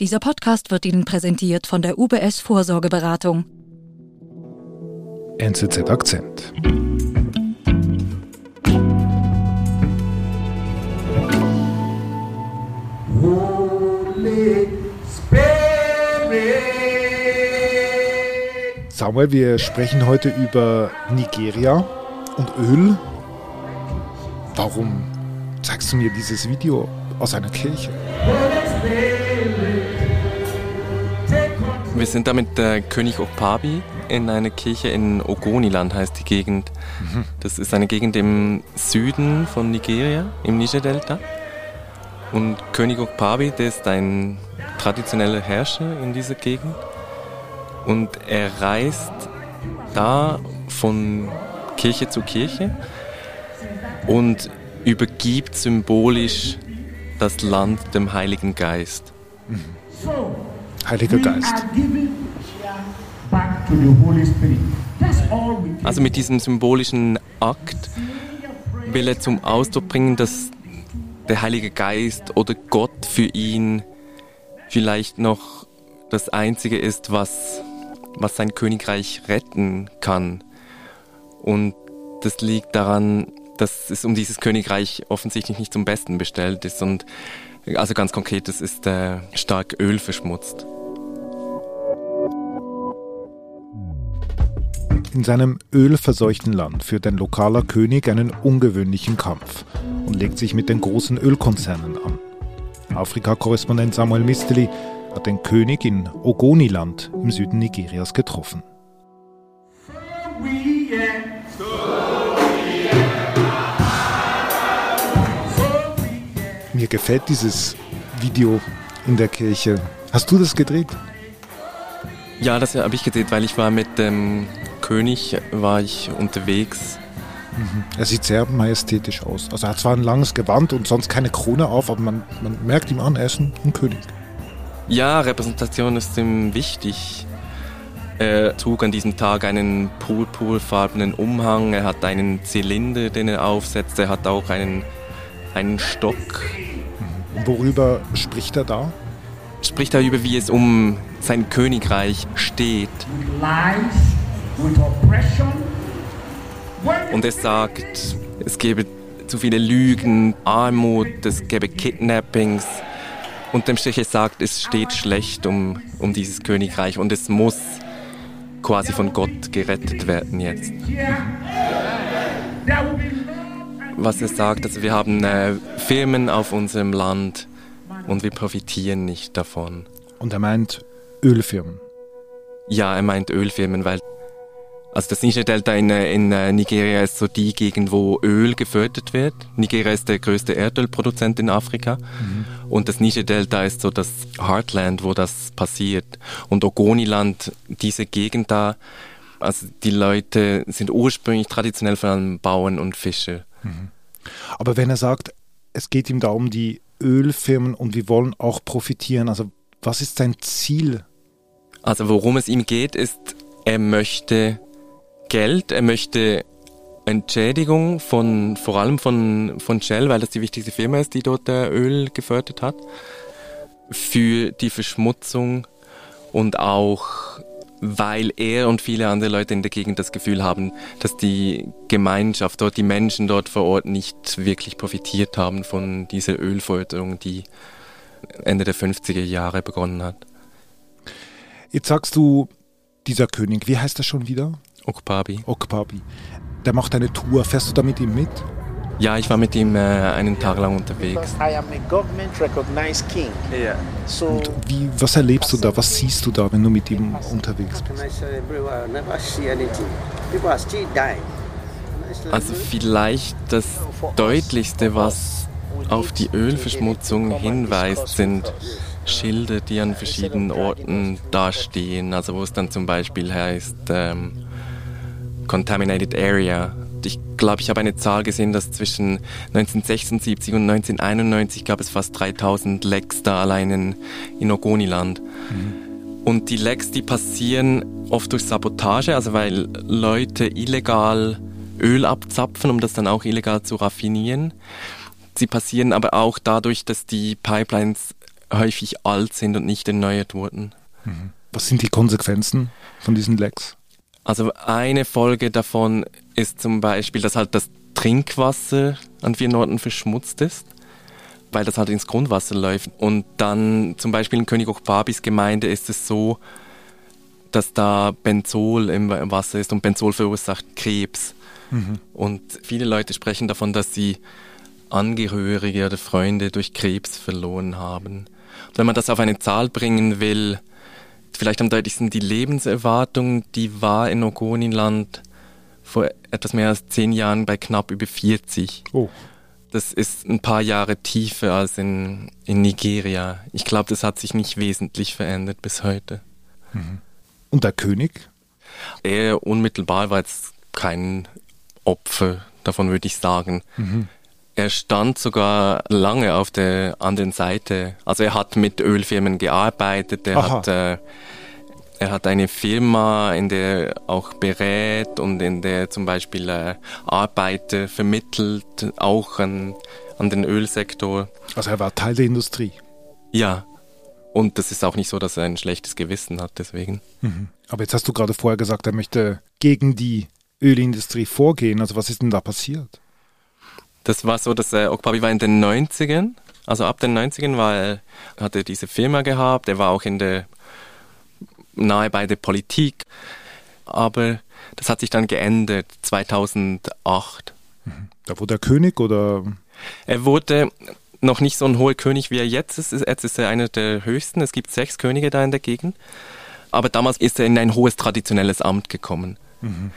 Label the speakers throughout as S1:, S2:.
S1: Dieser Podcast wird Ihnen präsentiert von der UBS Vorsorgeberatung.
S2: NZZ Akzent. Samuel, wir sprechen heute über Nigeria und Öl. Warum zeigst du mir dieses Video aus einer Kirche?
S3: Wir sind da mit der König Okpabi in einer Kirche in Ogoniland, heißt die Gegend. Mhm. Das ist eine Gegend im Süden von Nigeria, im Niger-Delta. Und König Okpabi, der ist ein traditioneller Herrscher in dieser Gegend. Und er reist da von Kirche zu Kirche und übergibt symbolisch das Land dem Heiligen Geist.
S2: Mhm. Heiliger Geist.
S3: Also mit diesem symbolischen Akt will er zum Ausdruck bringen, dass der Heilige Geist oder Gott für ihn vielleicht noch das Einzige ist, was, was sein Königreich retten kann. Und das liegt daran, dass es um dieses Königreich offensichtlich nicht zum Besten bestellt ist. Und also ganz konkret, es ist äh, stark Öl verschmutzt.
S2: In seinem ölverseuchten Land führt ein lokaler König einen ungewöhnlichen Kampf und legt sich mit den großen Ölkonzernen an. Afrika-Korrespondent Samuel Misteli hat den König in Ogoniland im Süden Nigerias getroffen. Mir gefällt dieses Video in der Kirche. Hast du das gedreht?
S3: Ja, das habe ich gedreht, weil ich war mit dem König war ich unterwegs.
S2: Mhm. Er sieht sehr majestätisch aus. Also er hat zwar ein langes Gewand und sonst keine Krone auf, aber man, man merkt ihm an, er ist ein, ein König.
S3: Ja, Repräsentation ist ihm wichtig. Er trug an diesem Tag einen purpurfarbenen Umhang, er hat einen Zylinder, den er aufsetzt, er hat auch einen, einen Stock.
S2: Und worüber spricht er da?
S3: Spricht darüber, wie es um sein Königreich steht. Und er sagt, es gebe zu viele Lügen, Armut, es gäbe Kidnappings. Und dem Strich sagt, es steht schlecht um, um dieses Königreich und es muss quasi von Gott gerettet werden jetzt. Was er sagt, also wir haben äh, Firmen auf unserem Land und wir profitieren nicht davon.
S2: Und er meint Ölfirmen?
S3: Ja, er meint Ölfirmen, weil also das Niger-Delta in, in äh, Nigeria ist so die Gegend, wo Öl gefördert wird. Nigeria ist der größte Erdölproduzent in Afrika. Mhm. Und das Niger-Delta ist so das Heartland, wo das passiert. Und Ogoniland, diese Gegend da, also die Leute sind ursprünglich traditionell vor allem Bauern und Fischer. Mhm.
S2: Aber wenn er sagt, es geht ihm da um die Ölfirmen und wir wollen auch profitieren, also was ist sein Ziel?
S3: Also worum es ihm geht, ist, er möchte Geld, er möchte Entschädigung von, vor allem von, von Shell, weil das die wichtigste Firma ist, die dort Öl gefördert hat, für die Verschmutzung und auch weil er und viele andere Leute in der Gegend das Gefühl haben, dass die Gemeinschaft dort, die Menschen dort vor Ort nicht wirklich profitiert haben von dieser Ölförderung, die Ende der 50er Jahre begonnen hat.
S2: Jetzt sagst du, dieser König, wie heißt er schon wieder?
S3: Okpabi.
S2: Okpabi. Der macht eine Tour. Fährst du da mit ihm mit?
S3: Ja, ich war mit ihm äh, einen Tag lang unterwegs.
S2: Und wie, was erlebst du da? Was siehst du da, wenn du mit ihm unterwegs bist?
S3: Also vielleicht das Deutlichste, was auf die Ölverschmutzung hinweist, sind Schilder, die an verschiedenen Orten dastehen. Also wo es dann zum Beispiel heißt, ähm, Contaminated Area. Ich glaube, ich habe eine Zahl gesehen, dass zwischen 1976 und 1991 gab es fast 3000 Lecks da allein in, in Ogoniland. Mhm. Und die Lecks, die passieren oft durch Sabotage, also weil Leute illegal Öl abzapfen, um das dann auch illegal zu raffinieren. Sie passieren aber auch dadurch, dass die Pipelines häufig alt sind und nicht erneuert wurden.
S2: Mhm. Was sind die Konsequenzen von diesen Lecks?
S3: Also eine Folge davon ist zum Beispiel, dass halt das Trinkwasser an vielen Orten verschmutzt ist, weil das halt ins Grundwasser läuft. Und dann zum Beispiel in König Okpabis Gemeinde ist es so, dass da Benzol im Wasser ist und Benzol verursacht Krebs. Mhm. Und viele Leute sprechen davon, dass sie Angehörige oder Freunde durch Krebs verloren haben. Und wenn man das auf eine Zahl bringen will, vielleicht am deutlichsten die Lebenserwartung, die war in Ogoniland vor etwas mehr als zehn Jahren bei knapp über 40. Oh. Das ist ein paar Jahre tiefer als in, in Nigeria. Ich glaube, das hat sich nicht wesentlich verändert bis heute.
S2: Mhm. Und der König?
S3: Er unmittelbar war jetzt kein Opfer, davon würde ich sagen. Mhm. Er stand sogar lange auf der anderen Seite. Also er hat mit Ölfirmen gearbeitet, er hat äh, er hat eine Firma, in der er auch berät und in der er zum Beispiel äh, Arbeiter vermittelt, auch an, an den Ölsektor.
S2: Also er war Teil der Industrie.
S3: Ja. Und das ist auch nicht so, dass er ein schlechtes Gewissen hat, deswegen.
S2: Mhm. Aber jetzt hast du gerade vorher gesagt, er möchte gegen die Ölindustrie vorgehen. Also was ist denn da passiert?
S3: Das war so, dass äh, Okpabi war in den 90ern. Also ab den 90ern war er, hat er diese Firma gehabt. Er war auch in der nahe bei der Politik. Aber das hat sich dann geändert 2008.
S2: Mhm. Da wurde er König oder?
S3: Er wurde noch nicht so ein hoher König, wie er jetzt ist. Jetzt ist er einer der höchsten. Es gibt sechs Könige da in der Gegend. Aber damals ist er in ein hohes traditionelles Amt gekommen. Mhm.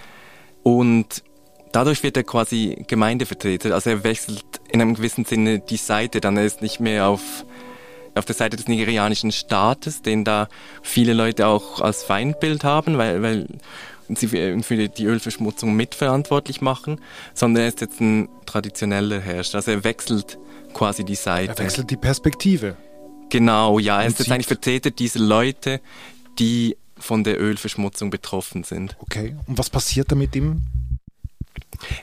S3: Und dadurch wird er quasi Gemeindevertreter. Also er wechselt in einem gewissen Sinne die Seite. Dann er ist nicht mehr auf auf der Seite des nigerianischen Staates, den da viele Leute auch als Feindbild haben, weil, weil sie für die Ölverschmutzung mitverantwortlich machen, sondern er ist jetzt ein traditioneller Herrscher. Also er wechselt quasi die Seite.
S2: Er wechselt die Perspektive.
S3: Genau, ja. Er ist jetzt eigentlich Vertreter dieser Leute, die von der Ölverschmutzung betroffen sind.
S2: Okay. Und was passiert da mit ihm?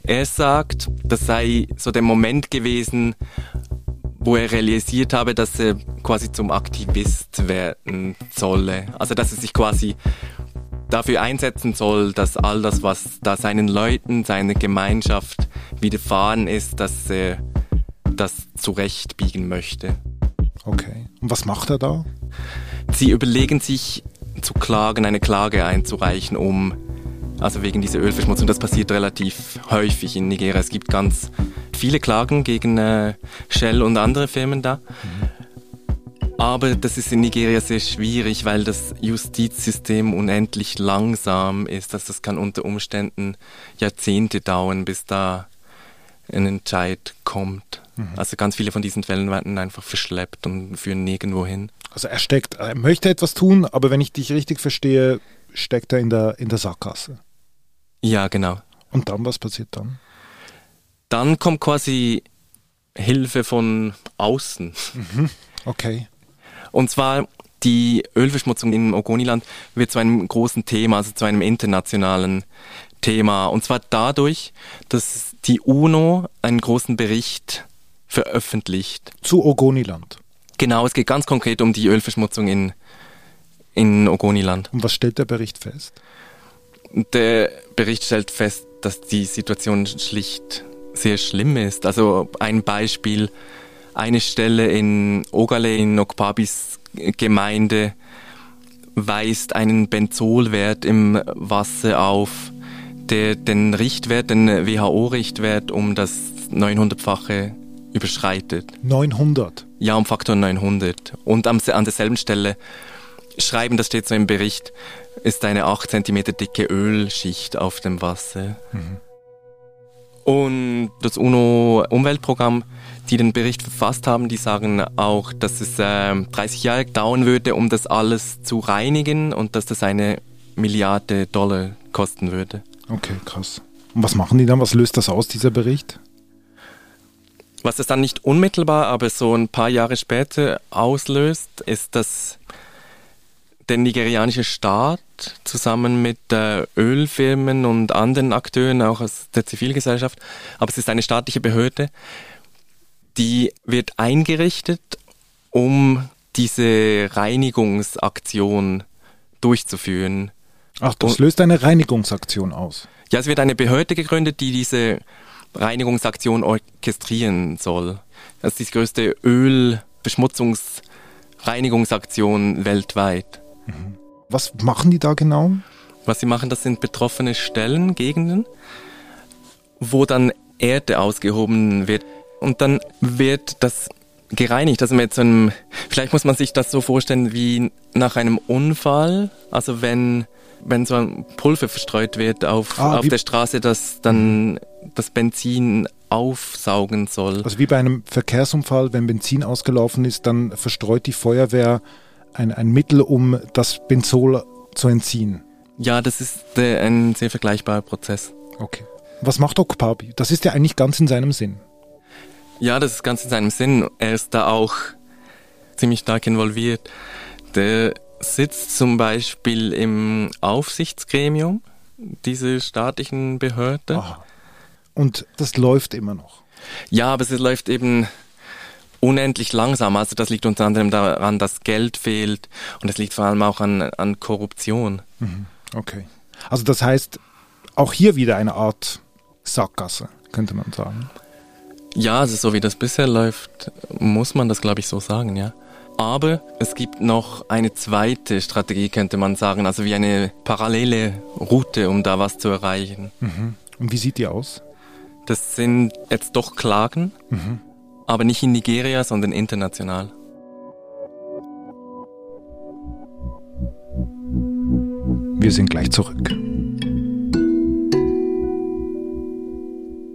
S3: Er sagt, das sei so der Moment gewesen, wo er realisiert habe, dass er quasi zum Aktivist werden solle. Also dass er sich quasi dafür einsetzen soll, dass all das, was da seinen Leuten, seiner Gemeinschaft widerfahren ist, dass er das zurechtbiegen möchte.
S2: Okay. Und was macht er da?
S3: Sie überlegen sich zu klagen, eine Klage einzureichen, um also wegen dieser Ölverschmutzung. Das passiert relativ häufig in Nigeria. Es gibt ganz viele Klagen gegen äh, Shell und andere Firmen da. Aber das ist in Nigeria sehr schwierig, weil das Justizsystem unendlich langsam ist. Also das kann unter Umständen Jahrzehnte dauern, bis da ein Entscheid kommt. Mhm. Also ganz viele von diesen Fällen werden einfach verschleppt und führen nirgendwo hin.
S2: Also er steckt, er möchte etwas tun, aber wenn ich dich richtig verstehe, steckt er in der, in der Sackgasse.
S3: Ja, genau.
S2: Und dann, was passiert dann?
S3: Dann kommt quasi Hilfe von außen.
S2: Mhm. Okay.
S3: Und zwar die Ölverschmutzung im Ogoniland wird zu einem großen Thema, also zu einem internationalen Thema. Und zwar dadurch, dass die UNO einen großen Bericht veröffentlicht.
S2: Zu Ogoniland.
S3: Genau, es geht ganz konkret um die Ölverschmutzung in, in Ogoniland.
S2: Und was stellt der Bericht fest?
S3: Der Bericht stellt fest, dass die Situation schlicht sehr schlimm ist. Also ein Beispiel, eine Stelle in Ogale in Okpabis Gemeinde weist einen Benzolwert im Wasser auf, der den Richtwert, den WHO-Richtwert um das 900-fache überschreitet.
S2: 900?
S3: Ja, um Faktor 900. Und an derselben Stelle schreiben, das steht so im Bericht, ist eine 8 cm dicke Ölschicht auf dem Wasser. Mhm. Und das UNO-Umweltprogramm, die den Bericht verfasst haben, die sagen auch, dass es äh, 30 Jahre dauern würde, um das alles zu reinigen und dass das eine Milliarde Dollar kosten würde.
S2: Okay, krass. Und was machen die dann? Was löst das aus, dieser Bericht?
S3: Was es dann nicht unmittelbar, aber so ein paar Jahre später auslöst, ist, dass der nigerianische Staat zusammen mit äh, Ölfirmen und anderen Akteuren, auch aus der Zivilgesellschaft, aber es ist eine staatliche Behörde, die wird eingerichtet, um diese Reinigungsaktion durchzuführen.
S2: Ach, das löst eine Reinigungsaktion aus.
S3: Ja, es wird eine Behörde gegründet, die diese Reinigungsaktion orchestrieren soll. Das ist die größte Ölbeschmutzungsreinigungsaktion weltweit.
S2: Mhm. Was machen die da genau?
S3: Was sie machen, das sind betroffene Stellen, Gegenden, wo dann Erde ausgehoben wird. Und dann wird das gereinigt. Also mit so einem, vielleicht muss man sich das so vorstellen wie nach einem Unfall. Also wenn, wenn so ein Pulver verstreut wird auf, ah, auf der Straße, das dann das Benzin aufsaugen soll.
S2: Also wie bei einem Verkehrsunfall, wenn Benzin ausgelaufen ist, dann verstreut die Feuerwehr ein, ein Mittel, um das Benzol zu entziehen.
S3: Ja, das ist äh, ein sehr vergleichbarer Prozess.
S2: Okay. Was macht Okpabi? Das ist ja eigentlich ganz in seinem Sinn.
S3: Ja, das ist ganz in seinem Sinn. Er ist da auch ziemlich stark involviert. Der sitzt zum Beispiel im Aufsichtsgremium dieser staatlichen Behörde. Aha.
S2: Und das läuft immer noch.
S3: Ja, aber es läuft eben unendlich langsam. Also das liegt unter anderem daran, dass Geld fehlt und es liegt vor allem auch an, an Korruption.
S2: Mhm. Okay. Also das heißt, auch hier wieder eine Art Sackgasse, könnte man sagen.
S3: Ja, also so wie das bisher läuft, muss man das, glaube ich, so sagen, ja. Aber es gibt noch eine zweite Strategie, könnte man sagen, also wie eine parallele Route, um da was zu erreichen.
S2: Mhm. Und wie sieht die aus?
S3: Das sind jetzt doch Klagen, mhm. Aber nicht in Nigeria, sondern international.
S2: Wir sind gleich zurück.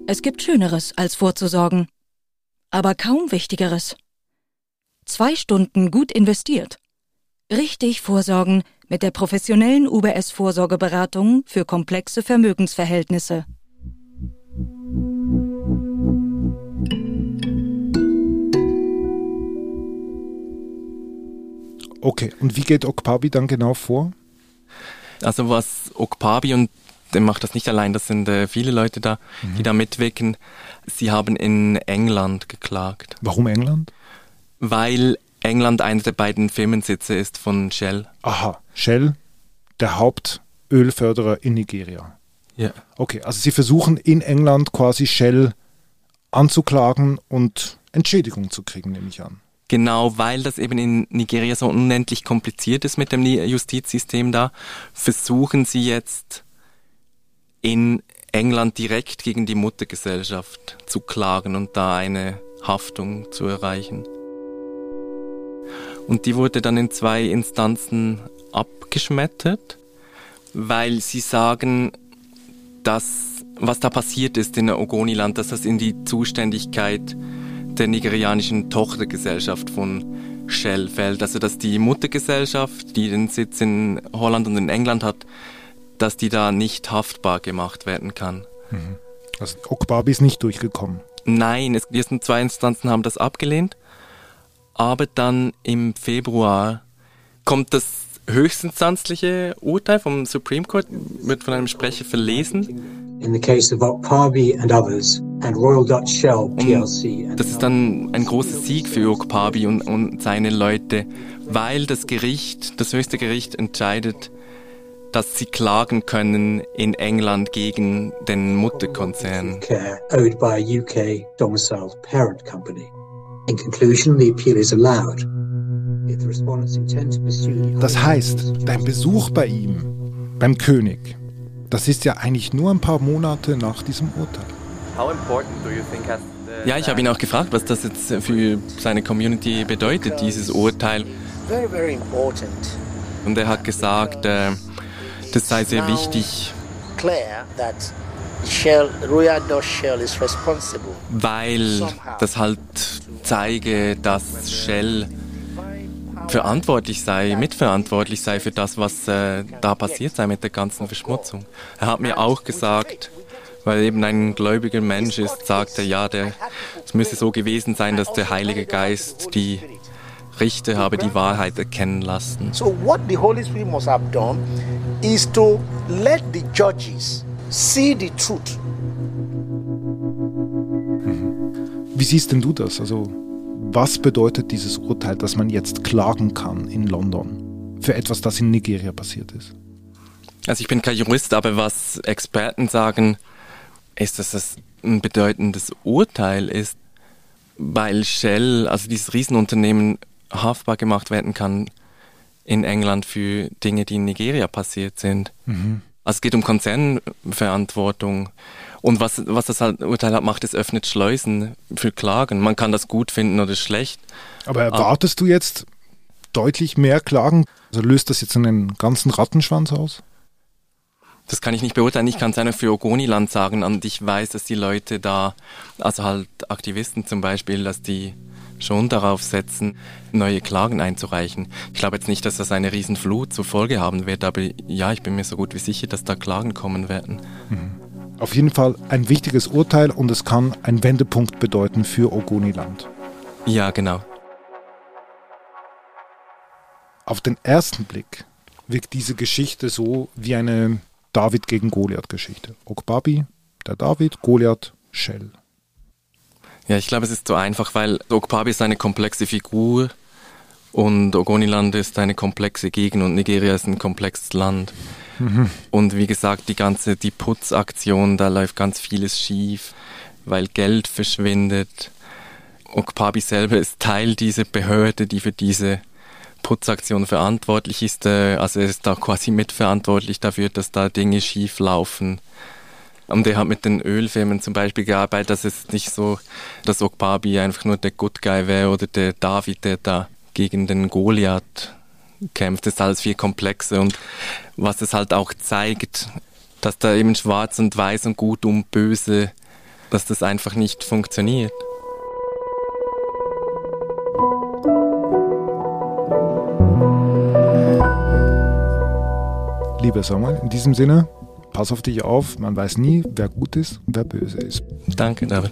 S1: Es gibt Schöneres als vorzusorgen, aber kaum Wichtigeres. Zwei Stunden gut investiert. Richtig vorsorgen mit der professionellen UBS Vorsorgeberatung für komplexe Vermögensverhältnisse.
S2: Okay, und wie geht Okpabi dann genau vor?
S3: Also was Okpabi und der macht das nicht allein, das sind äh, viele Leute da, mhm. die da mitwirken. Sie haben in England geklagt.
S2: Warum England?
S3: Weil England einer der beiden Firmensitze ist von Shell.
S2: Aha, Shell, der Hauptölförderer in Nigeria.
S3: Ja.
S2: Okay, also Sie versuchen in England quasi Shell anzuklagen und Entschädigung zu kriegen, nehme ich an.
S3: Genau, weil das eben in Nigeria so unendlich kompliziert ist mit dem Justizsystem da, versuchen sie jetzt in England direkt gegen die Muttergesellschaft zu klagen und da eine Haftung zu erreichen. Und die wurde dann in zwei Instanzen abgeschmettert, weil sie sagen, dass was da passiert ist in Ogoniland, dass das in die Zuständigkeit der nigerianischen Tochtergesellschaft von Shell fällt. Also dass die Muttergesellschaft, die den Sitz in Holland und in England hat, dass die da nicht haftbar gemacht werden kann.
S2: Mhm. Also Okbabi ist nicht durchgekommen.
S3: Nein, es, ersten zwei Instanzen haben das abgelehnt. Aber dann im Februar kommt das höchstinstanzliche Urteil vom Supreme Court, wird von einem Sprecher verlesen. In the case of Okpabi and others and Royal Dutch Shell PLC. Und das ist dann ein großer Sieg für Okpabi und, und seine Leute, weil das Gericht, das höchste Gericht entscheidet, dass sie klagen können in England gegen den Mutterkonzern. Owed by a UK domiciled parent company. In conclusion, the appeal is allowed.
S2: Das heißt, dein Besuch bei ihm, beim König, das ist ja eigentlich nur ein paar Monate nach diesem Urteil.
S3: Ja, ich habe ihn auch gefragt, was das jetzt für seine Community bedeutet, dieses Urteil. Und er hat gesagt, äh, das sei sehr wichtig. Weil das halt zeige, dass Shell verantwortlich sei, mitverantwortlich sei für das, was äh, da passiert sei mit der ganzen Verschmutzung. Er hat mir auch gesagt, weil eben ein gläubiger Mensch ist, sagte, ja, der, es müsse so gewesen sein, dass der Heilige Geist die Richter habe die Wahrheit erkennen lassen. So what the Holy Spirit must have done is to let the judges see the truth.
S2: Wie siehst denn du das? Also Was bedeutet dieses Urteil, dass man jetzt klagen kann in London für etwas, das in Nigeria passiert ist?
S3: Also ich bin kein Jurist, aber was Experten sagen, ist, dass das ein bedeutendes Urteil ist, weil Shell, also dieses Riesenunternehmen, haftbar gemacht werden kann in England für Dinge, die in Nigeria passiert sind. Mhm. Also es geht um Konzernverantwortung. Und was, was das halt Urteil hat, macht, es öffnet Schleusen für Klagen. Man kann das gut finden oder schlecht.
S2: Aber erwartest du jetzt deutlich mehr Klagen? Also löst das jetzt einen ganzen Rattenschwanz aus?
S3: Das kann ich nicht beurteilen. Ich kann es einer für Ogoniland sagen und ich weiß, dass die Leute da, also halt Aktivisten zum Beispiel, dass die schon darauf setzen, neue Klagen einzureichen. Ich glaube jetzt nicht, dass das eine Riesenflut zur Folge haben wird, aber ja, ich bin mir so gut wie sicher, dass da Klagen kommen werden.
S2: Mhm. Auf jeden Fall ein wichtiges Urteil und es kann ein Wendepunkt bedeuten für Ogoniland.
S3: Ja, genau.
S2: Auf den ersten Blick wirkt diese Geschichte so wie eine David gegen Goliath-Geschichte. Okbabi, der David, Goliath, Shell.
S3: Ja, ich glaube, es ist so einfach, weil Okpabi ist eine komplexe Figur und Ogoniland ist eine komplexe Gegend und Nigeria ist ein komplexes Land. Und wie gesagt, die ganze die Putzaktion, da läuft ganz vieles schief, weil Geld verschwindet. Okpabi selber ist Teil dieser Behörde, die für diese Putzaktion verantwortlich ist. Äh, also er ist da quasi mitverantwortlich dafür, dass da Dinge schief laufen. Und er hat mit den Ölfirmen zum Beispiel gearbeitet, dass es nicht so, dass Okpabi einfach nur der Good Guy wäre oder der David, der da gegen den Goliath kämpft. Das ist alles viel komplexer und was es halt auch zeigt, dass da eben schwarz und weiß und gut und böse, dass das einfach nicht funktioniert.
S2: Lieber Samuel, in diesem Sinne, pass auf dich auf, man weiß nie, wer gut ist und wer böse ist.
S3: Danke, David.